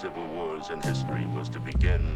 civil wars in history was to begin